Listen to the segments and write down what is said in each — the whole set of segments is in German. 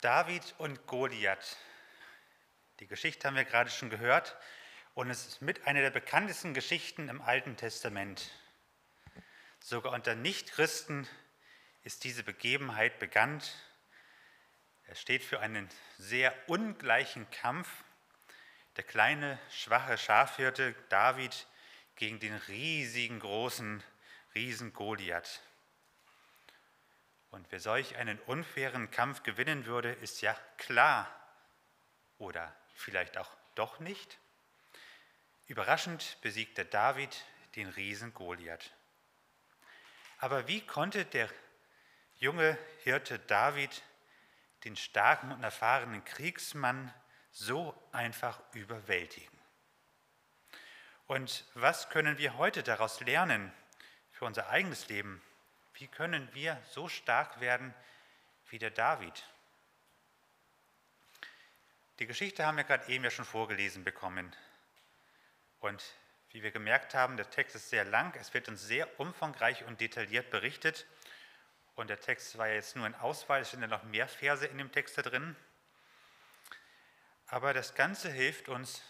David und Goliath. Die Geschichte haben wir gerade schon gehört und es ist mit einer der bekanntesten Geschichten im Alten Testament. Sogar unter Nichtchristen ist diese Begebenheit bekannt. Er steht für einen sehr ungleichen Kampf. Der kleine, schwache Schafhirte David gegen den riesigen, großen Riesen Goliath. Und wer solch einen unfairen Kampf gewinnen würde, ist ja klar. Oder vielleicht auch doch nicht. Überraschend besiegte David den Riesen Goliath. Aber wie konnte der junge Hirte David den starken und erfahrenen Kriegsmann so einfach überwältigen? Und was können wir heute daraus lernen für unser eigenes Leben? Wie können wir so stark werden wie der David? Die Geschichte haben wir gerade eben ja schon vorgelesen bekommen. Und wie wir gemerkt haben, der Text ist sehr lang, es wird uns sehr umfangreich und detailliert berichtet. Und der Text war ja jetzt nur in Auswahl, es sind ja noch mehr Verse in dem Text da drin. Aber das Ganze hilft uns,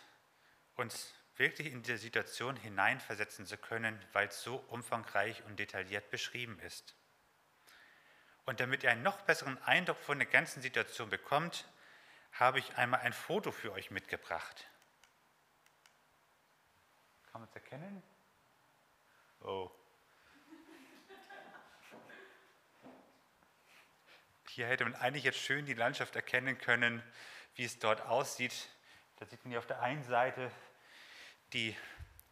uns wirklich in diese Situation hineinversetzen zu können, weil es so umfangreich und detailliert beschrieben ist. Und damit ihr einen noch besseren Eindruck von der ganzen Situation bekommt, habe ich einmal ein Foto für euch mitgebracht. Kann man es erkennen? Oh. Hier hätte man eigentlich jetzt schön die Landschaft erkennen können, wie es dort aussieht. Da sieht man hier auf der einen Seite die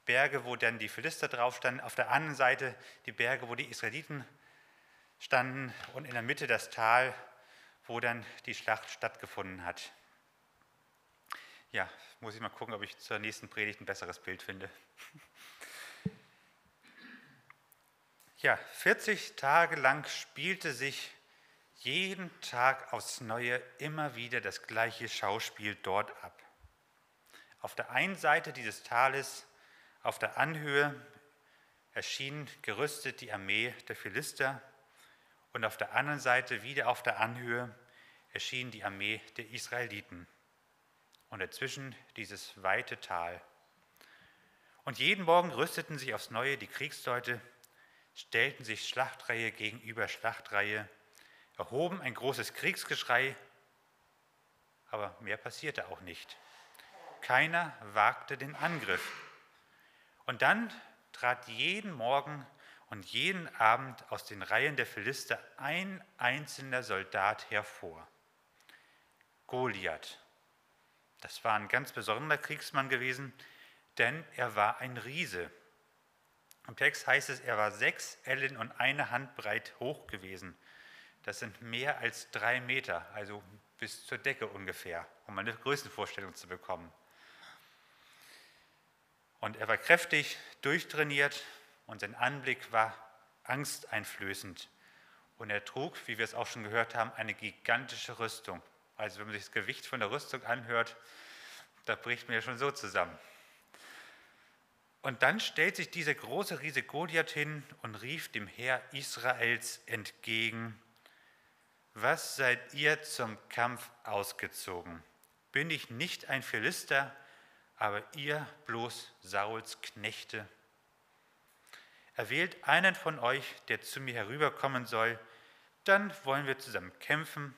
Berge, wo dann die Philister drauf standen, auf der anderen Seite die Berge, wo die Israeliten standen und in der Mitte das Tal, wo dann die Schlacht stattgefunden hat. Ja, muss ich mal gucken, ob ich zur nächsten Predigt ein besseres Bild finde. Ja, 40 Tage lang spielte sich jeden Tag aufs Neue immer wieder das gleiche Schauspiel dort ab. Auf der einen Seite dieses Tales, auf der Anhöhe, erschien gerüstet die Armee der Philister und auf der anderen Seite, wieder auf der Anhöhe, erschien die Armee der Israeliten und dazwischen dieses weite Tal. Und jeden Morgen rüsteten sich aufs Neue die Kriegsleute, stellten sich Schlachtreihe gegenüber Schlachtreihe, erhoben ein großes Kriegsgeschrei, aber mehr passierte auch nicht. Keiner wagte den Angriff. Und dann trat jeden Morgen und jeden Abend aus den Reihen der Philister ein einzelner Soldat hervor. Goliath. Das war ein ganz besonderer Kriegsmann gewesen, denn er war ein Riese. Im Text heißt es, er war sechs Ellen und eine Hand breit hoch gewesen. Das sind mehr als drei Meter, also bis zur Decke ungefähr, um eine Größenvorstellung zu bekommen. Und er war kräftig, durchtrainiert und sein Anblick war angsteinflößend. Und er trug, wie wir es auch schon gehört haben, eine gigantische Rüstung. Also wenn man sich das Gewicht von der Rüstung anhört, da bricht mir ja schon so zusammen. Und dann stellt sich dieser große Riese Goliath hin und rief dem Heer Israels entgegen, was seid ihr zum Kampf ausgezogen? Bin ich nicht ein Philister, aber ihr bloß Sauls Knechte. Erwählt einen von euch, der zu mir herüberkommen soll, dann wollen wir zusammen kämpfen.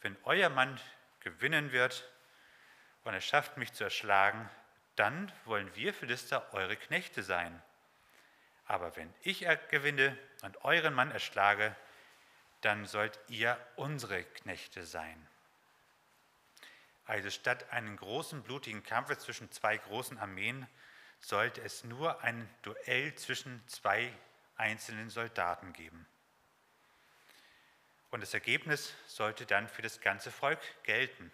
Wenn euer Mann gewinnen wird und er schafft mich zu erschlagen, dann wollen wir Philister eure Knechte sein. Aber wenn ich gewinne und euren Mann erschlage, dann sollt ihr unsere Knechte sein. Also statt einen großen blutigen Kampf zwischen zwei großen Armeen sollte es nur ein Duell zwischen zwei einzelnen Soldaten geben. Und das Ergebnis sollte dann für das ganze Volk gelten.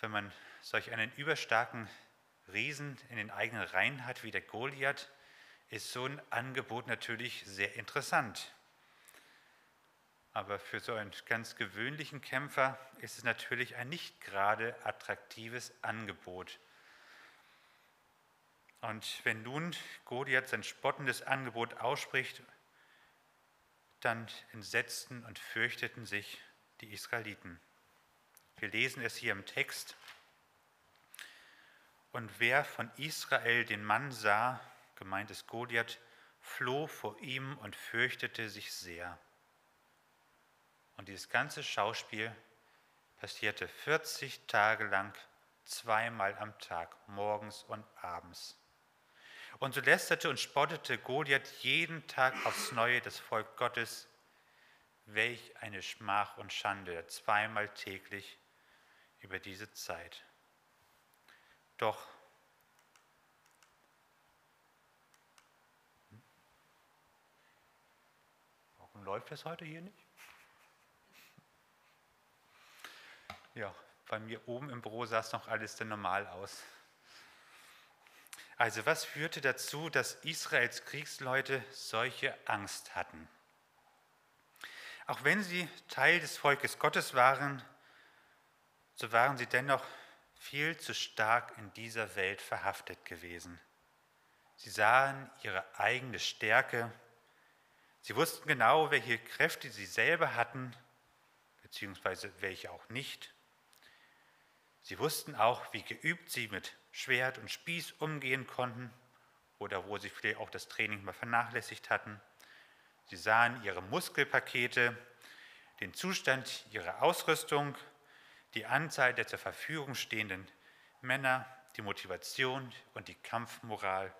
Wenn man solch einen überstarken Riesen in den eigenen Reihen hat wie der Goliath, ist so ein Angebot natürlich sehr interessant. Aber für so einen ganz gewöhnlichen Kämpfer ist es natürlich ein nicht gerade attraktives Angebot. Und wenn nun Goliath sein spottendes Angebot ausspricht, dann entsetzten und fürchteten sich die Israeliten. Wir lesen es hier im Text. Und wer von Israel den Mann sah, gemeint ist Goliath, floh vor ihm und fürchtete sich sehr. Und dieses ganze Schauspiel passierte 40 Tage lang, zweimal am Tag, morgens und abends. Und so lästerte und spottete Goliath jeden Tag aufs Neue das Volk Gottes. Welch eine Schmach und Schande, zweimal täglich über diese Zeit. Doch warum läuft das heute hier nicht? Ja, bei mir oben im Büro sah es noch alles dann normal aus. Also was führte dazu, dass Israels Kriegsleute solche Angst hatten? Auch wenn sie Teil des Volkes Gottes waren, so waren sie dennoch viel zu stark in dieser Welt verhaftet gewesen. Sie sahen ihre eigene Stärke. Sie wussten genau, welche Kräfte sie selber hatten, beziehungsweise welche auch nicht. Sie wussten auch, wie geübt sie mit Schwert und Spieß umgehen konnten oder wo sie vielleicht auch das Training mal vernachlässigt hatten. Sie sahen ihre Muskelpakete, den Zustand ihrer Ausrüstung, die Anzahl der zur Verfügung stehenden Männer, die Motivation und die Kampfmoral.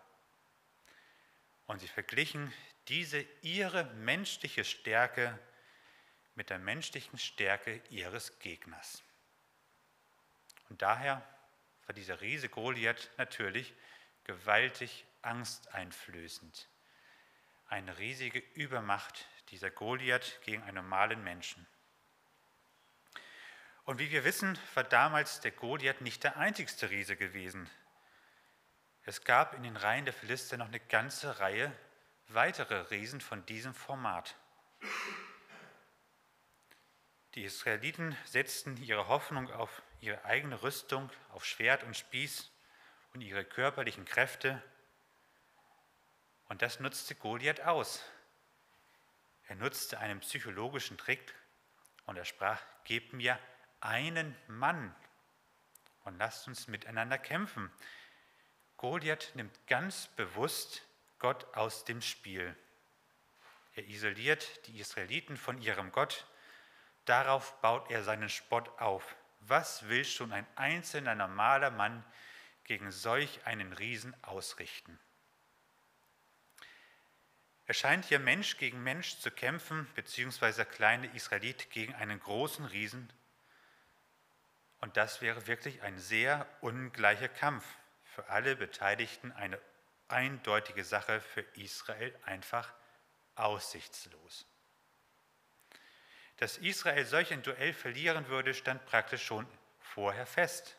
Und sie verglichen diese ihre menschliche Stärke mit der menschlichen Stärke ihres Gegners. Und daher war dieser Riese Goliath natürlich gewaltig angsteinflößend. Eine riesige Übermacht dieser Goliath gegen einen normalen Menschen. Und wie wir wissen, war damals der Goliath nicht der einzigste Riese gewesen. Es gab in den Reihen der Philister noch eine ganze Reihe weitere Riesen von diesem Format. Die Israeliten setzten ihre Hoffnung auf ihre eigene Rüstung, auf Schwert und Spieß und ihre körperlichen Kräfte. Und das nutzte Goliath aus. Er nutzte einen psychologischen Trick und er sprach, gebt mir einen Mann und lasst uns miteinander kämpfen. Goliath nimmt ganz bewusst Gott aus dem Spiel. Er isoliert die Israeliten von ihrem Gott. Darauf baut er seinen Spott auf. Was will schon ein einzelner normaler Mann gegen solch einen Riesen ausrichten? Er scheint hier Mensch gegen Mensch zu kämpfen, beziehungsweise der kleine Israelit gegen einen großen Riesen. Und das wäre wirklich ein sehr ungleicher Kampf. Für alle Beteiligten eine eindeutige Sache, für Israel einfach aussichtslos. Dass Israel solch ein Duell verlieren würde, stand praktisch schon vorher fest.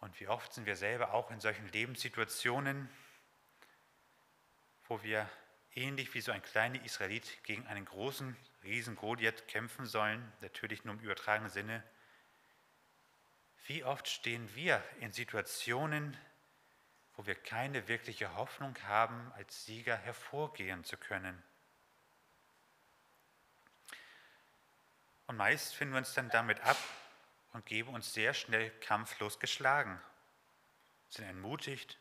Und wie oft sind wir selber auch in solchen Lebenssituationen, wo wir ähnlich wie so ein kleiner Israelit gegen einen großen Riesen Goliath kämpfen sollen, natürlich nur im übertragenen Sinne. Wie oft stehen wir in Situationen, wo wir keine wirkliche Hoffnung haben, als Sieger hervorgehen zu können. Und meist finden wir uns dann damit ab und geben uns sehr schnell kampflos geschlagen, sind entmutigt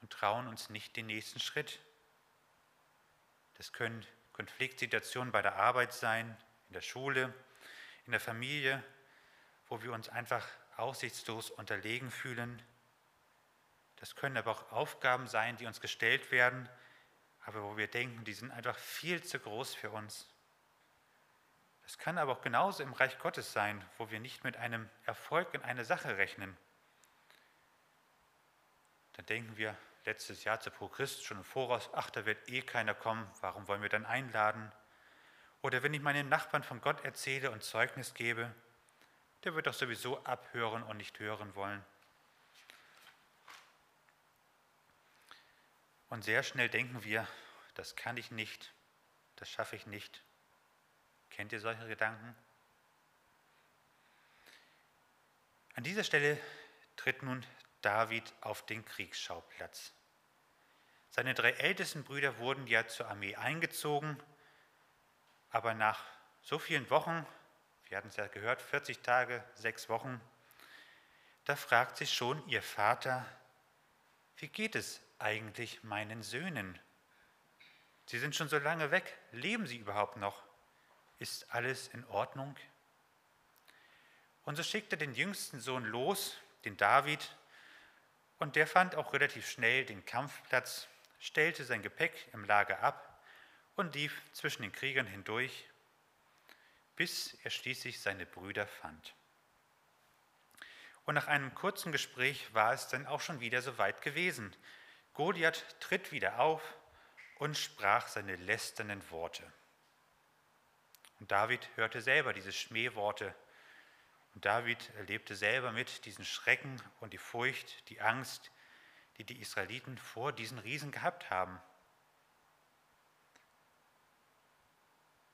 und trauen uns nicht den nächsten Schritt. Das können Konfliktsituationen bei der Arbeit sein, in der Schule, in der Familie, wo wir uns einfach aussichtslos unterlegen fühlen. Das können aber auch Aufgaben sein, die uns gestellt werden, aber wo wir denken, die sind einfach viel zu groß für uns. Es kann aber auch genauso im Reich Gottes sein, wo wir nicht mit einem Erfolg in einer Sache rechnen. Dann denken wir letztes Jahr zu Pro Christ schon im Voraus, ach, da wird eh keiner kommen, warum wollen wir dann einladen? Oder wenn ich meinen Nachbarn von Gott erzähle und Zeugnis gebe, der wird doch sowieso abhören und nicht hören wollen. Und sehr schnell denken wir, das kann ich nicht, das schaffe ich nicht. Kennt ihr solche Gedanken? An dieser Stelle tritt nun David auf den Kriegsschauplatz. Seine drei ältesten Brüder wurden ja zur Armee eingezogen, aber nach so vielen Wochen, wir hatten es ja gehört, 40 Tage, sechs Wochen, da fragt sich schon ihr Vater, wie geht es eigentlich meinen Söhnen? Sie sind schon so lange weg, leben sie überhaupt noch? Ist alles in Ordnung? Und so schickt er den jüngsten Sohn los, den David, und der fand auch relativ schnell den Kampfplatz, stellte sein Gepäck im Lager ab und lief zwischen den Kriegern hindurch, bis er schließlich seine Brüder fand. Und nach einem kurzen Gespräch war es dann auch schon wieder so weit gewesen. Goliath tritt wieder auf und sprach seine lästernden Worte. Und David hörte selber diese Schmähworte. Und David erlebte selber mit diesen Schrecken und die Furcht, die Angst, die die Israeliten vor diesen Riesen gehabt haben.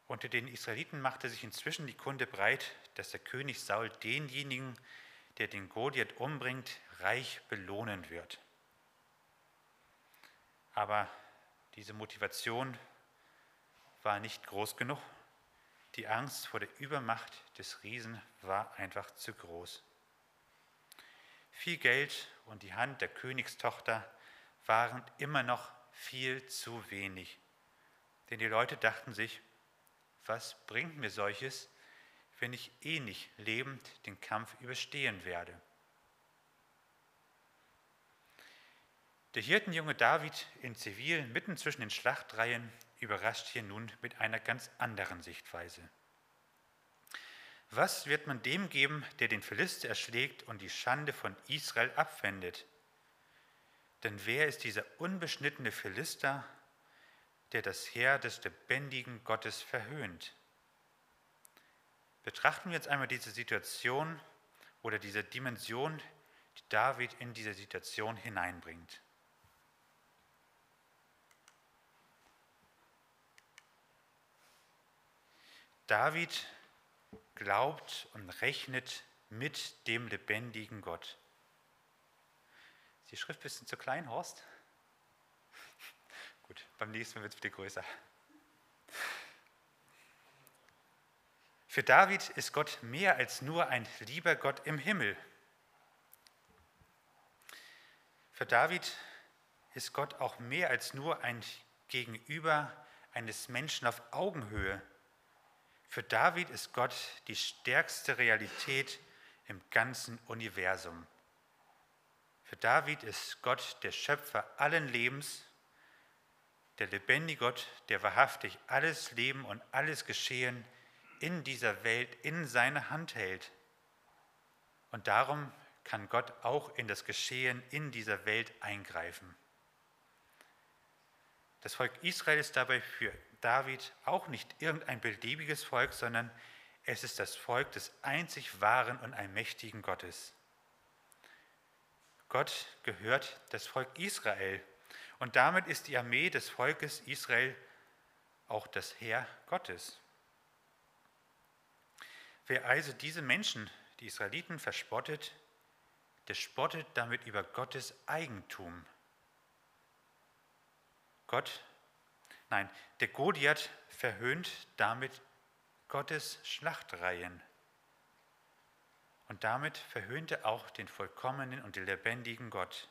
Unter den Israeliten machte sich inzwischen die Kunde breit, dass der König Saul denjenigen, der den Goliath umbringt, reich belohnen wird. Aber diese Motivation war nicht groß genug. Die Angst vor der Übermacht des Riesen war einfach zu groß. Viel Geld und die Hand der Königstochter waren immer noch viel zu wenig. Denn die Leute dachten sich, was bringt mir solches, wenn ich eh nicht lebend den Kampf überstehen werde? Der Hirtenjunge David in Zivil, mitten zwischen den Schlachtreihen, überrascht hier nun mit einer ganz anderen Sichtweise. Was wird man dem geben, der den Philister erschlägt und die Schande von Israel abwendet? Denn wer ist dieser unbeschnittene Philister, der das Heer des lebendigen Gottes verhöhnt? Betrachten wir jetzt einmal diese Situation oder diese Dimension, die David in diese Situation hineinbringt. David glaubt und rechnet mit dem lebendigen Gott. Ist die Schrift ein bisschen zu klein, Horst? Gut, beim nächsten Mal wird es wieder größer. Für David ist Gott mehr als nur ein lieber Gott im Himmel. Für David ist Gott auch mehr als nur ein Gegenüber eines Menschen auf Augenhöhe. Für David ist Gott die stärkste Realität im ganzen Universum. Für David ist Gott der Schöpfer allen Lebens, der lebendige Gott, der wahrhaftig alles Leben und alles Geschehen in dieser Welt in seine Hand hält. Und darum kann Gott auch in das Geschehen in dieser Welt eingreifen. Das Volk Israel ist dabei für David auch nicht irgendein beliebiges Volk, sondern es ist das Volk des einzig wahren und allmächtigen Gottes. Gott gehört das Volk Israel und damit ist die Armee des Volkes Israel auch das Heer Gottes. Wer also diese Menschen, die Israeliten, verspottet, der spottet damit über Gottes Eigentum. Gott Nein, der Goliath verhöhnt damit Gottes Schlachtreihen. Und damit verhöhnt er auch den vollkommenen und den lebendigen Gott.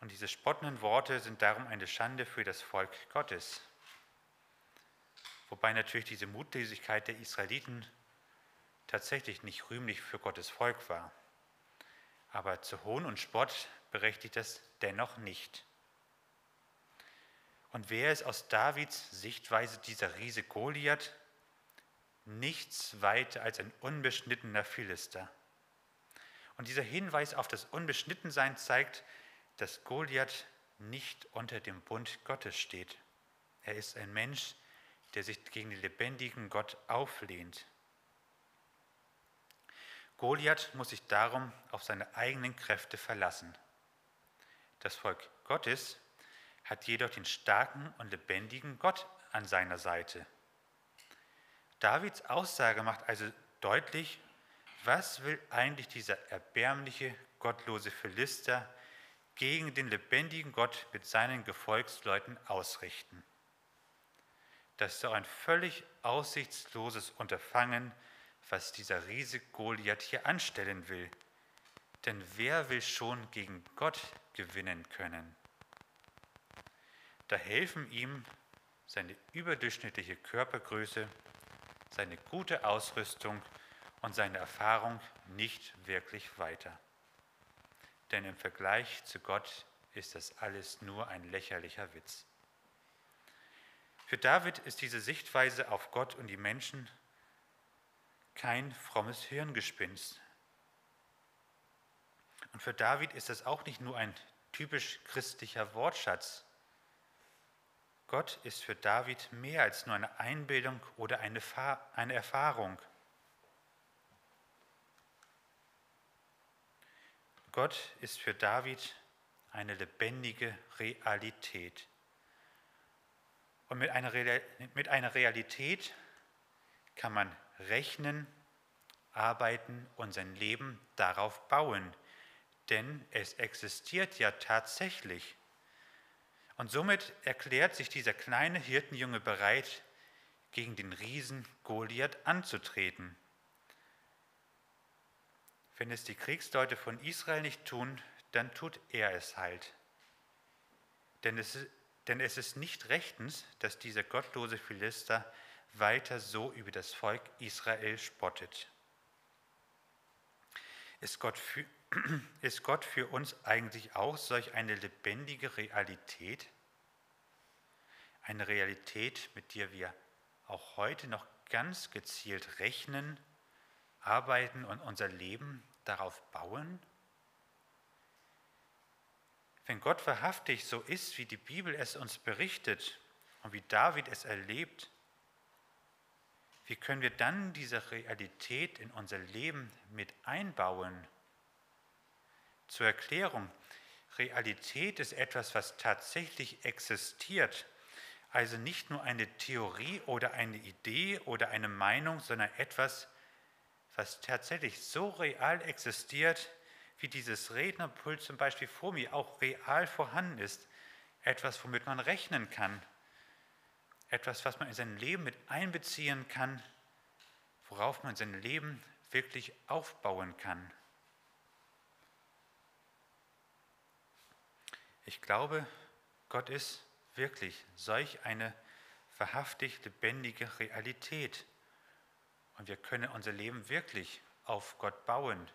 Und diese spottenden Worte sind darum eine Schande für das Volk Gottes. Wobei natürlich diese Mutlosigkeit der Israeliten tatsächlich nicht rühmlich für Gottes Volk war. Aber zu Hohn und Spott berechtigt es dennoch nicht. Und wer ist aus Davids Sichtweise dieser Riese Goliath? Nichts weiter als ein unbeschnittener Philister. Und dieser Hinweis auf das Unbeschnittensein zeigt, dass Goliath nicht unter dem Bund Gottes steht. Er ist ein Mensch, der sich gegen den lebendigen Gott auflehnt. Goliath muss sich darum auf seine eigenen Kräfte verlassen. Das Volk Gottes hat jedoch den starken und lebendigen Gott an seiner Seite. Davids Aussage macht also deutlich, was will eigentlich dieser erbärmliche, gottlose Philister gegen den lebendigen Gott mit seinen Gefolgsleuten ausrichten. Das ist doch ein völlig aussichtsloses Unterfangen, was dieser Riese Goliath hier anstellen will. Denn wer will schon gegen Gott gewinnen können? Da helfen ihm seine überdurchschnittliche Körpergröße, seine gute Ausrüstung und seine Erfahrung nicht wirklich weiter. Denn im Vergleich zu Gott ist das alles nur ein lächerlicher Witz. Für David ist diese Sichtweise auf Gott und die Menschen kein frommes Hirngespinst. Und für David ist das auch nicht nur ein typisch christlicher Wortschatz. Gott ist für David mehr als nur eine Einbildung oder eine, eine Erfahrung. Gott ist für David eine lebendige Realität. Und mit einer, mit einer Realität kann man rechnen, arbeiten und sein Leben darauf bauen. Denn es existiert ja tatsächlich. Und somit erklärt sich dieser kleine Hirtenjunge bereit, gegen den Riesen Goliath anzutreten. Wenn es die Kriegsleute von Israel nicht tun, dann tut er es halt. Denn es, denn es ist nicht rechtens, dass dieser gottlose Philister weiter so über das Volk Israel spottet. Ist Gott, für, ist Gott für uns eigentlich auch solch eine lebendige Realität? Eine Realität, mit der wir auch heute noch ganz gezielt rechnen, arbeiten und unser Leben darauf bauen? Wenn Gott wahrhaftig so ist, wie die Bibel es uns berichtet und wie David es erlebt, wie können wir dann diese Realität in unser Leben mit einbauen? Zur Erklärung, Realität ist etwas, was tatsächlich existiert, also nicht nur eine Theorie oder eine Idee oder eine Meinung, sondern etwas, was tatsächlich so real existiert, wie dieses Rednerpult zum Beispiel vor mir auch real vorhanden ist. Etwas, womit man rechnen kann. Etwas, was man in sein Leben mit einbeziehen kann, worauf man sein Leben wirklich aufbauen kann. Ich glaube, Gott ist wirklich solch eine wahrhaftig lebendige Realität. Und wir können unser Leben wirklich auf Gott bauen.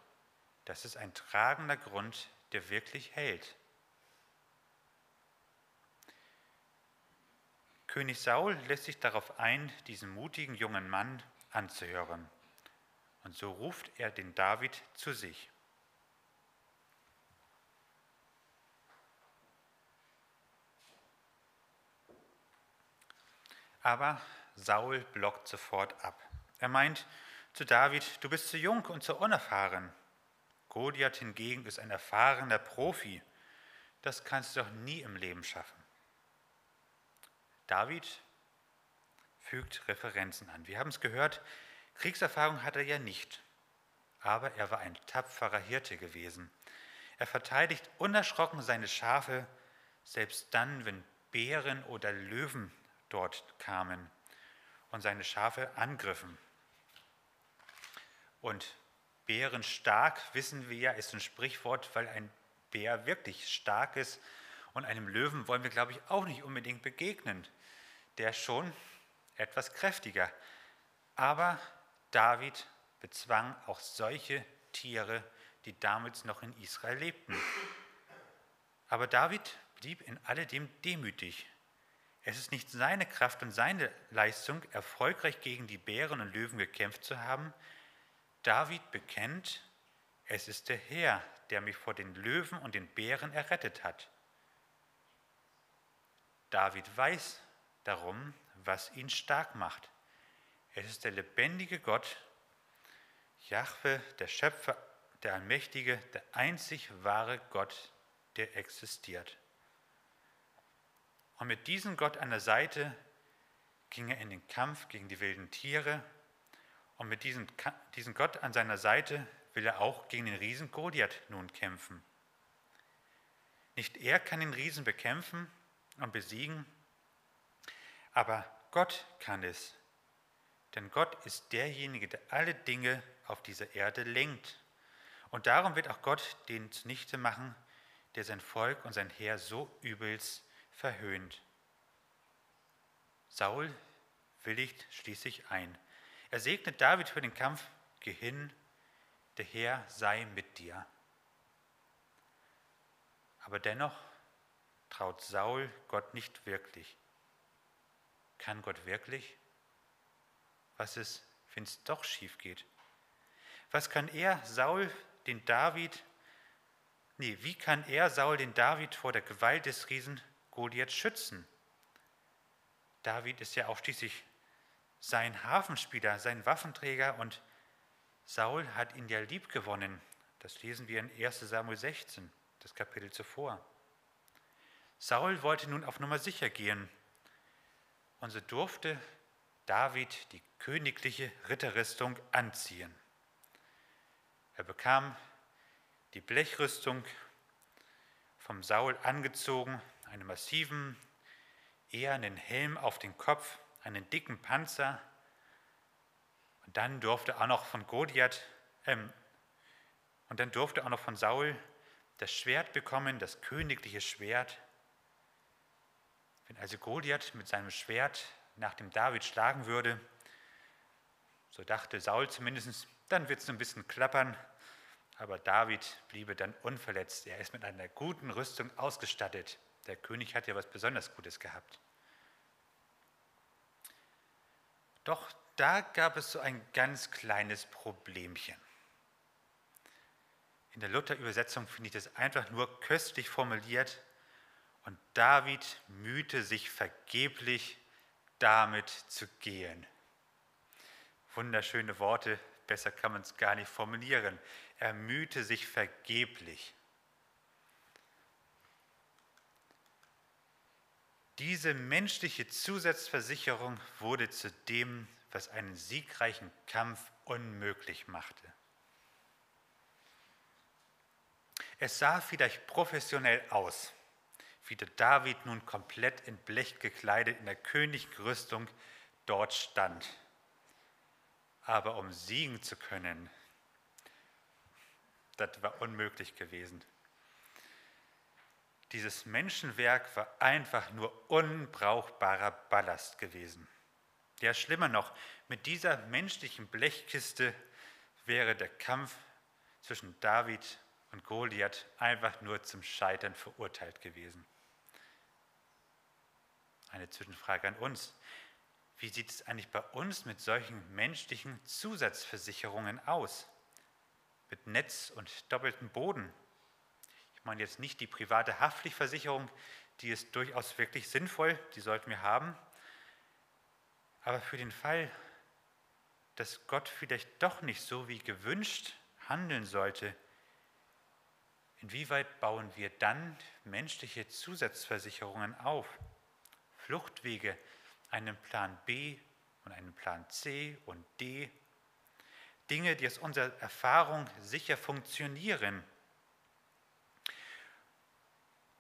Das ist ein tragender Grund, der wirklich hält. König Saul lässt sich darauf ein, diesen mutigen jungen Mann anzuhören. Und so ruft er den David zu sich. Aber Saul blockt sofort ab. Er meint zu David, du bist zu jung und zu unerfahren. Goliath hingegen ist ein erfahrener Profi. Das kannst du doch nie im Leben schaffen. David fügt Referenzen an. Wir haben es gehört, Kriegserfahrung hat er ja nicht, aber er war ein tapferer Hirte gewesen. Er verteidigt unerschrocken seine Schafe, selbst dann, wenn Bären oder Löwen dort kamen und seine Schafe angriffen. Und bärenstark, wissen wir ja, ist ein Sprichwort, weil ein Bär wirklich stark ist. Und einem Löwen wollen wir, glaube ich, auch nicht unbedingt begegnen. Der schon etwas kräftiger. Aber David bezwang auch solche Tiere, die damals noch in Israel lebten. Aber David blieb in alledem demütig. Es ist nicht seine Kraft und seine Leistung, erfolgreich gegen die Bären und Löwen gekämpft zu haben, David bekennt, es ist der Herr, der mich vor den Löwen und den Bären errettet hat. David weiß darum, was ihn stark macht. Es ist der lebendige Gott, Jahwe, der Schöpfer, der Allmächtige, der einzig wahre Gott, der existiert. Und mit diesem Gott an der Seite ging er in den Kampf gegen die wilden Tiere und mit diesem, diesem Gott an seiner Seite will er auch gegen den Riesen Goliath nun kämpfen. Nicht er kann den Riesen bekämpfen und besiegen, aber Gott kann es. Denn Gott ist derjenige, der alle Dinge auf dieser Erde lenkt. Und darum wird auch Gott den zunichte machen, der sein Volk und sein Heer so übelst verhöhnt. Saul willigt schließlich ein. Er segnet David für den Kampf, geh hin, der Herr sei mit dir. Aber dennoch traut Saul Gott nicht wirklich. Kann Gott wirklich? Was ist, wenn es doch schief geht? Was kann er Saul, den David, nee, wie kann er Saul, den David vor der Gewalt des Riesen Goliath schützen? David ist ja auch schließlich sein Hafenspieler, sein Waffenträger und Saul hat ihn ja lieb gewonnen. Das lesen wir in 1 Samuel 16, das Kapitel zuvor. Saul wollte nun auf Nummer sicher gehen und so durfte David die königliche Ritterrüstung anziehen. Er bekam die Blechrüstung vom Saul angezogen, einen massiven, ehernen Helm auf den Kopf, einen dicken Panzer. Und dann durfte auch noch von Goliath, ähm, und dann durfte auch noch von Saul das Schwert bekommen, das königliche Schwert. Wenn also Goliath mit seinem Schwert nach dem David schlagen würde, so dachte Saul zumindest, dann wird es ein bisschen klappern, aber David bliebe dann unverletzt. Er ist mit einer guten Rüstung ausgestattet. Der König hat ja was besonders Gutes gehabt. Doch da gab es so ein ganz kleines Problemchen. In der Luther-Übersetzung finde ich das einfach nur köstlich formuliert. Und David mühte sich vergeblich, damit zu gehen. Wunderschöne Worte, besser kann man es gar nicht formulieren. Er mühte sich vergeblich. Diese menschliche Zusatzversicherung wurde zu dem, was einen siegreichen Kampf unmöglich machte. Es sah vielleicht professionell aus, wie der David nun komplett in Blech gekleidet in der Königrüstung dort stand. Aber um siegen zu können, das war unmöglich gewesen. Dieses Menschenwerk war einfach nur unbrauchbarer Ballast gewesen. Ja, schlimmer noch, mit dieser menschlichen Blechkiste wäre der Kampf zwischen David und Goliath einfach nur zum Scheitern verurteilt gewesen. Eine Zwischenfrage an uns. Wie sieht es eigentlich bei uns mit solchen menschlichen Zusatzversicherungen aus? Mit Netz und doppeltem Boden? Ich meine jetzt nicht die private Haftpflichtversicherung, die ist durchaus wirklich sinnvoll, die sollten wir haben. Aber für den Fall, dass Gott vielleicht doch nicht so wie gewünscht handeln sollte, inwieweit bauen wir dann menschliche Zusatzversicherungen auf? Fluchtwege, einen Plan B und einen Plan C und D. Dinge, die aus unserer Erfahrung sicher funktionieren,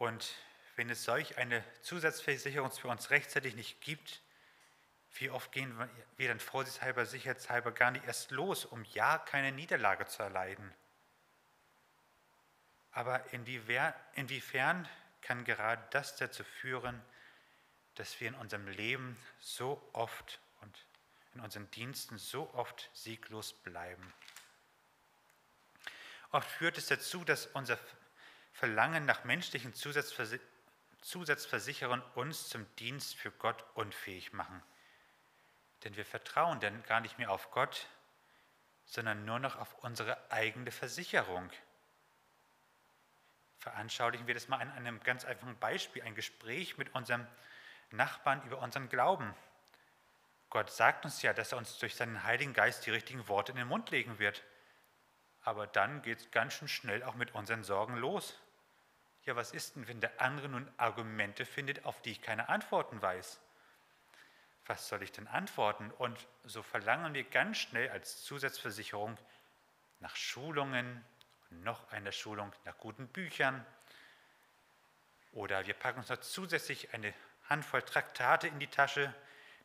und wenn es solch eine Zusatzversicherung für uns rechtzeitig nicht gibt, wie oft gehen wir dann vorsichtshalber, sicherheitshalber gar nicht erst los, um ja keine Niederlage zu erleiden? Aber inwiefern kann gerade das dazu führen, dass wir in unserem Leben so oft und in unseren Diensten so oft sieglos bleiben? Oft führt es dazu, dass unser Verlangen nach menschlichen Zusatzversicherern uns zum Dienst für Gott unfähig machen. Denn wir vertrauen dann gar nicht mehr auf Gott, sondern nur noch auf unsere eigene Versicherung. Veranschaulichen wir das mal an einem ganz einfachen Beispiel, ein Gespräch mit unserem Nachbarn über unseren Glauben. Gott sagt uns ja, dass er uns durch seinen Heiligen Geist die richtigen Worte in den Mund legen wird. Aber dann geht es ganz schön schnell auch mit unseren Sorgen los. Ja, was ist denn, wenn der andere nun Argumente findet, auf die ich keine Antworten weiß? Was soll ich denn antworten? Und so verlangen wir ganz schnell als Zusatzversicherung nach Schulungen noch einer Schulung, nach guten Büchern, Oder wir packen uns noch zusätzlich eine Handvoll Traktate in die Tasche,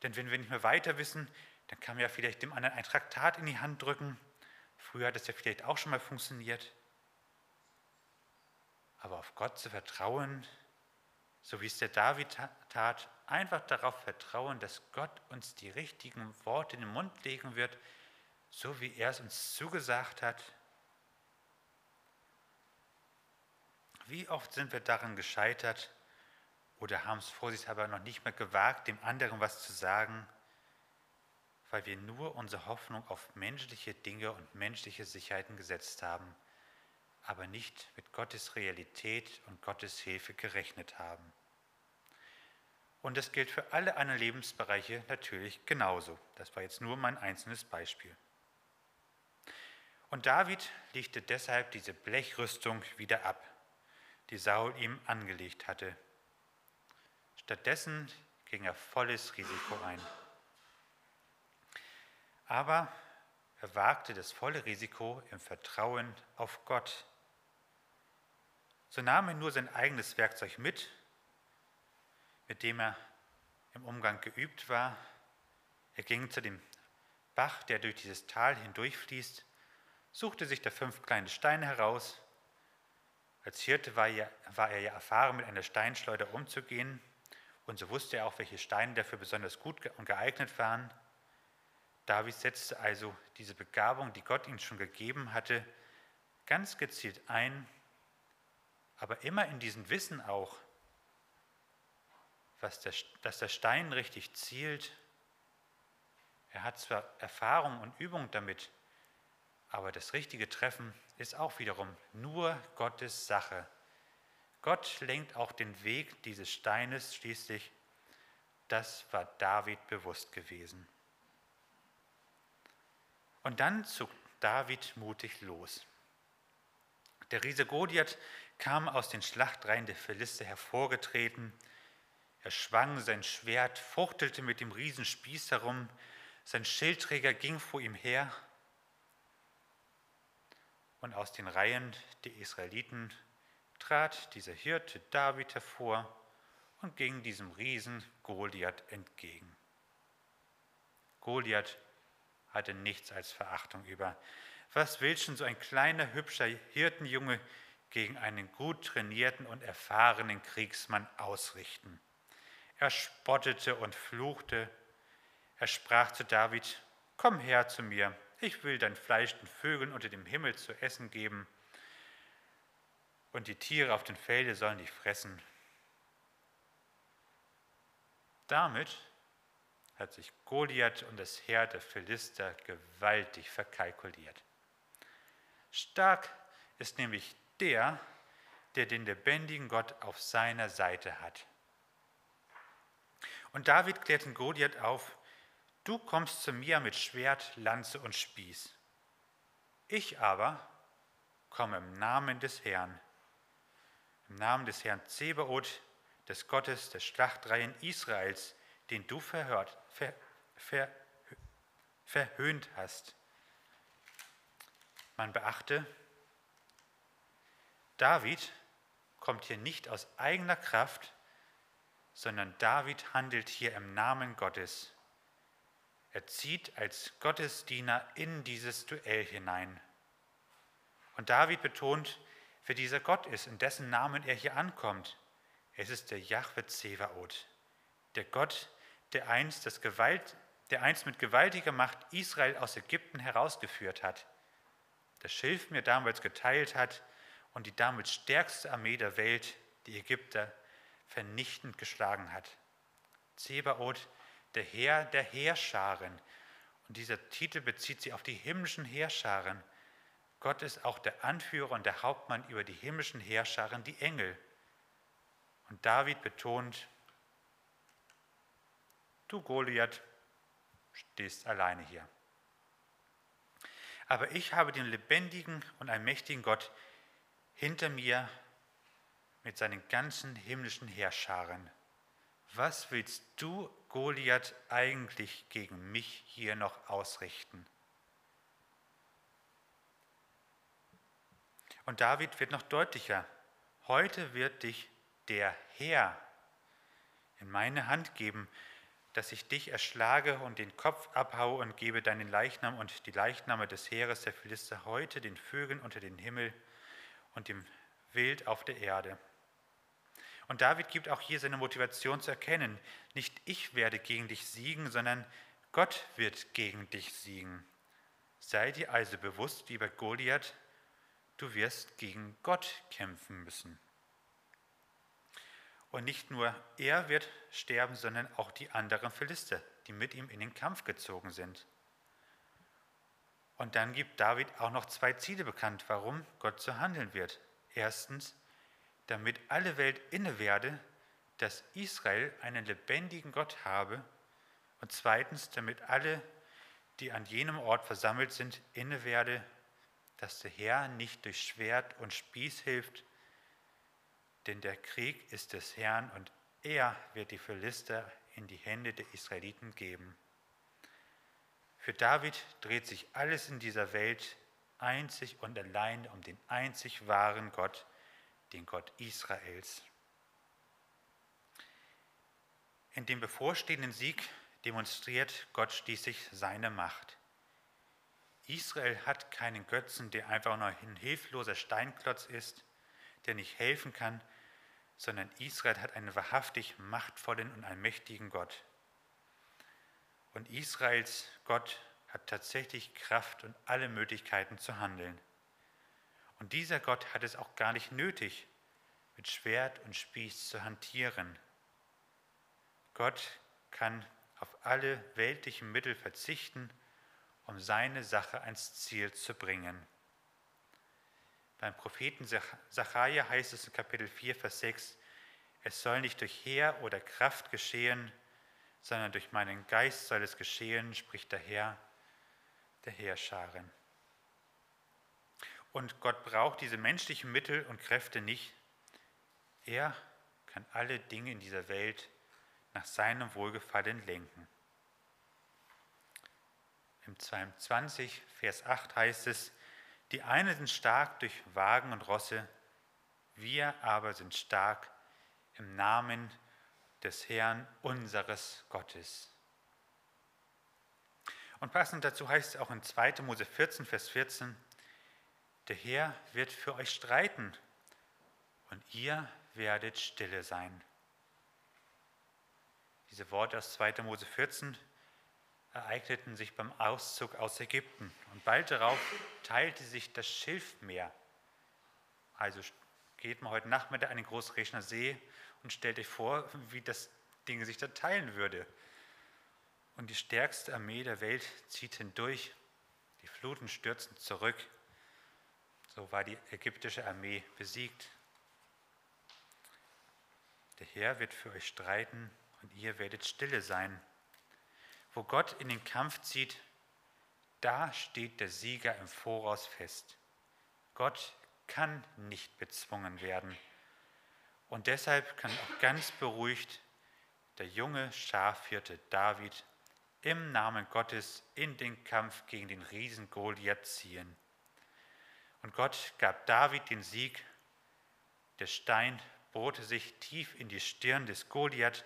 denn wenn wir nicht mehr weiter wissen, dann kann man ja vielleicht dem anderen ein Traktat in die Hand drücken. Früher hat es ja vielleicht auch schon mal funktioniert. Aber auf Gott zu vertrauen, so wie es der David tat, einfach darauf vertrauen, dass Gott uns die richtigen Worte in den Mund legen wird, so wie er es uns zugesagt hat. Wie oft sind wir daran gescheitert oder haben es vorsichtshalber noch nicht mehr gewagt, dem anderen was zu sagen, weil wir nur unsere Hoffnung auf menschliche Dinge und menschliche Sicherheiten gesetzt haben, aber nicht mit Gottes Realität und Gottes Hilfe gerechnet haben. Und das gilt für alle anderen Lebensbereiche natürlich genauso. Das war jetzt nur mein einzelnes Beispiel. Und David legte deshalb diese Blechrüstung wieder ab, die Saul ihm angelegt hatte. Stattdessen ging er volles Risiko ein. Aber er wagte das volle Risiko im Vertrauen auf Gott. So nahm er nur sein eigenes Werkzeug mit mit dem er im Umgang geübt war. Er ging zu dem Bach, der durch dieses Tal hindurchfließt, suchte sich da fünf kleine Steine heraus. Als Hirte war er, war er ja erfahren, mit einer Steinschleuder umzugehen. Und so wusste er auch, welche Steine dafür besonders gut und geeignet waren. David setzte also diese Begabung, die Gott ihm schon gegeben hatte, ganz gezielt ein, aber immer in diesem Wissen auch, der, dass der Stein richtig zielt. Er hat zwar Erfahrung und Übung damit, aber das richtige Treffen ist auch wiederum nur Gottes Sache. Gott lenkt auch den Weg dieses Steines schließlich. Das war David bewusst gewesen. Und dann zog David mutig los. Der Riese Goliath kam aus den Schlachtreihen der Philister hervorgetreten er schwang sein Schwert, fuchtelte mit dem Riesenspieß herum, sein Schildträger ging vor ihm her. Und aus den Reihen der Israeliten trat dieser Hirte David hervor und ging diesem Riesen Goliath entgegen. Goliath hatte nichts als Verachtung über. Was will schon so ein kleiner, hübscher Hirtenjunge gegen einen gut trainierten und erfahrenen Kriegsmann ausrichten? Er spottete und fluchte. Er sprach zu David, Komm her zu mir, ich will dein Fleisch den Vögeln unter dem Himmel zu essen geben, und die Tiere auf den Felde sollen dich fressen. Damit hat sich Goliath und das Heer der Philister gewaltig verkalkuliert. Stark ist nämlich der, der den lebendigen Gott auf seiner Seite hat. Und David klärt den Goliath auf, du kommst zu mir mit Schwert, Lanze und Spieß. Ich aber komme im Namen des Herrn, im Namen des Herrn Zebaoth, des Gottes der Schlachtreihen Israels, den du verhört, ver, ver, verhöhnt hast. Man beachte, David kommt hier nicht aus eigener Kraft, sondern David handelt hier im Namen Gottes. Er zieht als Gottesdiener in dieses Duell hinein. Und David betont, wer dieser Gott ist, in dessen Namen er hier ankommt. Es ist der Jahwe Zevaot, der Gott, der einst, das Gewalt, der einst mit gewaltiger Macht Israel aus Ägypten herausgeführt hat, das Schilf mir damals geteilt hat und die damals stärkste Armee der Welt, die Ägypter, vernichtend geschlagen hat. Zebaoth, der Herr der Heerscharen. Und dieser Titel bezieht sich auf die himmlischen Heerscharen. Gott ist auch der Anführer und der Hauptmann über die himmlischen Heerscharen, die Engel. Und David betont, du Goliath stehst alleine hier. Aber ich habe den lebendigen und allmächtigen Gott hinter mir mit seinen ganzen himmlischen Heerscharen. Was willst du, Goliath, eigentlich gegen mich hier noch ausrichten? Und David wird noch deutlicher. Heute wird dich der Herr in meine Hand geben, dass ich dich erschlage und den Kopf abhaue und gebe deinen Leichnam und die Leichname des Heeres der Philister heute den Vögeln unter den Himmel und dem Wild auf der Erde. Und David gibt auch hier seine Motivation zu erkennen. Nicht ich werde gegen dich siegen, sondern Gott wird gegen dich siegen. Sei dir also bewusst, lieber Goliath, du wirst gegen Gott kämpfen müssen. Und nicht nur er wird sterben, sondern auch die anderen Philister, die mit ihm in den Kampf gezogen sind. Und dann gibt David auch noch zwei Ziele bekannt, warum Gott so handeln wird. Erstens, damit alle Welt inne werde, dass Israel einen lebendigen Gott habe. Und zweitens, damit alle, die an jenem Ort versammelt sind, inne werde, dass der Herr nicht durch Schwert und Spieß hilft, denn der Krieg ist des Herrn und er wird die Philister in die Hände der Israeliten geben. Für David dreht sich alles in dieser Welt einzig und allein um den einzig wahren Gott, den Gott Israels. In dem bevorstehenden Sieg demonstriert Gott schließlich seine Macht. Israel hat keinen Götzen, der einfach nur ein hilfloser Steinklotz ist, der nicht helfen kann, sondern Israel hat einen wahrhaftig machtvollen und allmächtigen Gott. Und Israels Gott hat tatsächlich Kraft und alle Möglichkeiten zu handeln. Und dieser Gott hat es auch gar nicht nötig, mit Schwert und Spieß zu hantieren. Gott kann auf alle weltlichen Mittel verzichten, um seine Sache ans Ziel zu bringen. Beim Propheten Sacharja heißt es in Kapitel 4, Vers 6, es soll nicht durch Heer oder Kraft geschehen, sondern durch meinen Geist soll es geschehen, spricht der Herr der Heerscharen. Und Gott braucht diese menschlichen Mittel und Kräfte nicht. Er kann alle Dinge in dieser Welt nach seinem Wohlgefallen lenken. Im Psalm 20, Vers 8 heißt es, die einen sind stark durch Wagen und Rosse, wir aber sind stark im Namen des Herrn unseres Gottes. Und passend dazu heißt es auch in 2. Mose 14, Vers 14, der Herr wird für euch streiten und ihr werdet stille sein. Diese Worte aus 2. Mose 14 ereigneten sich beim Auszug aus Ägypten. Und bald darauf teilte sich das Schilfmeer. Also geht man heute Nachmittag an den Großrechner See und stellt euch vor, wie das Ding sich da teilen würde. Und die stärkste Armee der Welt zieht hindurch, die Fluten stürzen zurück. So war die ägyptische Armee besiegt. Der Herr wird für euch streiten und ihr werdet stille sein. Wo Gott in den Kampf zieht, da steht der Sieger im Voraus fest. Gott kann nicht bezwungen werden. Und deshalb kann auch ganz beruhigt der junge Schafhirte David im Namen Gottes in den Kampf gegen den Riesen Goliath ziehen. Und Gott gab David den Sieg. Der Stein bohrte sich tief in die Stirn des Goliath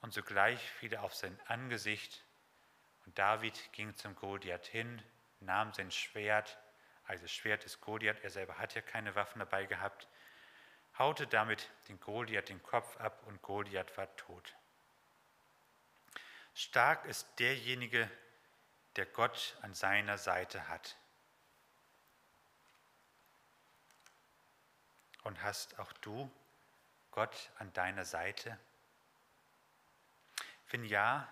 und sogleich fiel er auf sein Angesicht. Und David ging zum Goliath hin, nahm sein Schwert, also Schwert des Goliath, er selber hat ja keine Waffen dabei gehabt, haute damit den Goliath den Kopf ab und Goliath war tot. Stark ist derjenige, der Gott an seiner Seite hat. Und hast auch du Gott an deiner Seite? Wenn ja,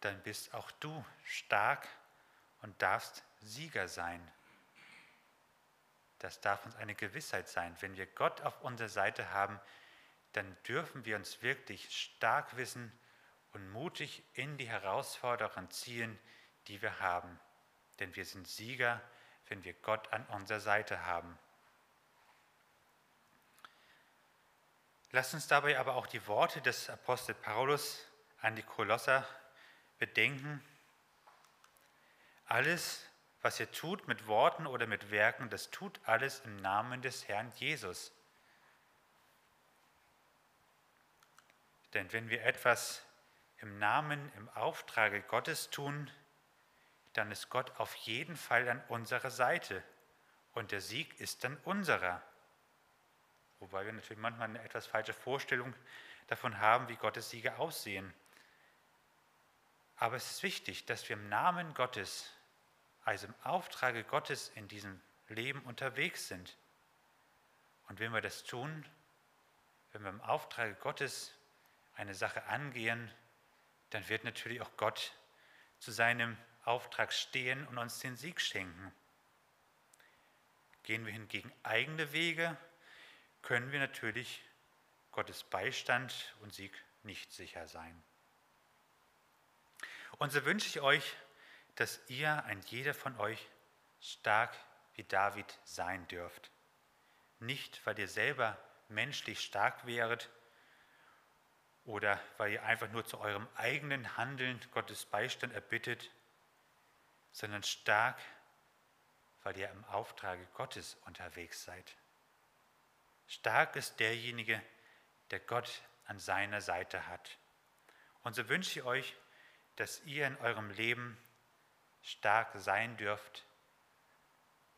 dann bist auch du stark und darfst Sieger sein. Das darf uns eine Gewissheit sein. Wenn wir Gott auf unserer Seite haben, dann dürfen wir uns wirklich stark wissen und mutig in die Herausforderungen ziehen, die wir haben. Denn wir sind Sieger, wenn wir Gott an unserer Seite haben. Lasst uns dabei aber auch die Worte des Apostel Paulus an die Kolosser bedenken. Alles, was ihr tut mit Worten oder mit Werken, das tut alles im Namen des Herrn Jesus. Denn wenn wir etwas im Namen, im Auftrage Gottes tun, dann ist Gott auf jeden Fall an unserer Seite und der Sieg ist dann unserer. Wobei wir natürlich manchmal eine etwas falsche Vorstellung davon haben, wie Gottes Siege aussehen. Aber es ist wichtig, dass wir im Namen Gottes, also im Auftrage Gottes in diesem Leben unterwegs sind. Und wenn wir das tun, wenn wir im Auftrage Gottes eine Sache angehen, dann wird natürlich auch Gott zu seinem Auftrag stehen und uns den Sieg schenken. Gehen wir hingegen eigene Wege, können wir natürlich Gottes Beistand und Sieg nicht sicher sein. Und so wünsche ich euch, dass ihr, ein jeder von euch, stark wie David sein dürft. Nicht, weil ihr selber menschlich stark wäret oder weil ihr einfach nur zu eurem eigenen Handeln Gottes Beistand erbittet, sondern stark, weil ihr im Auftrage Gottes unterwegs seid. Stark ist derjenige, der Gott an seiner Seite hat. Und so wünsche ich euch, dass ihr in eurem Leben stark sein dürft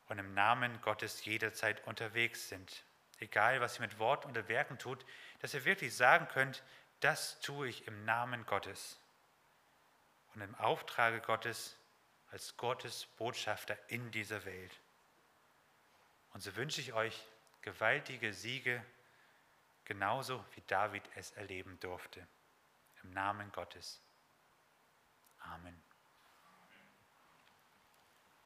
und im Namen Gottes jederzeit unterwegs sind. Egal, was ihr mit Wort oder Werken tut, dass ihr wirklich sagen könnt, das tue ich im Namen Gottes und im Auftrage Gottes als Gottes Botschafter in dieser Welt. Und so wünsche ich euch gewaltige Siege, genauso wie David es erleben durfte. Im Namen Gottes. Amen.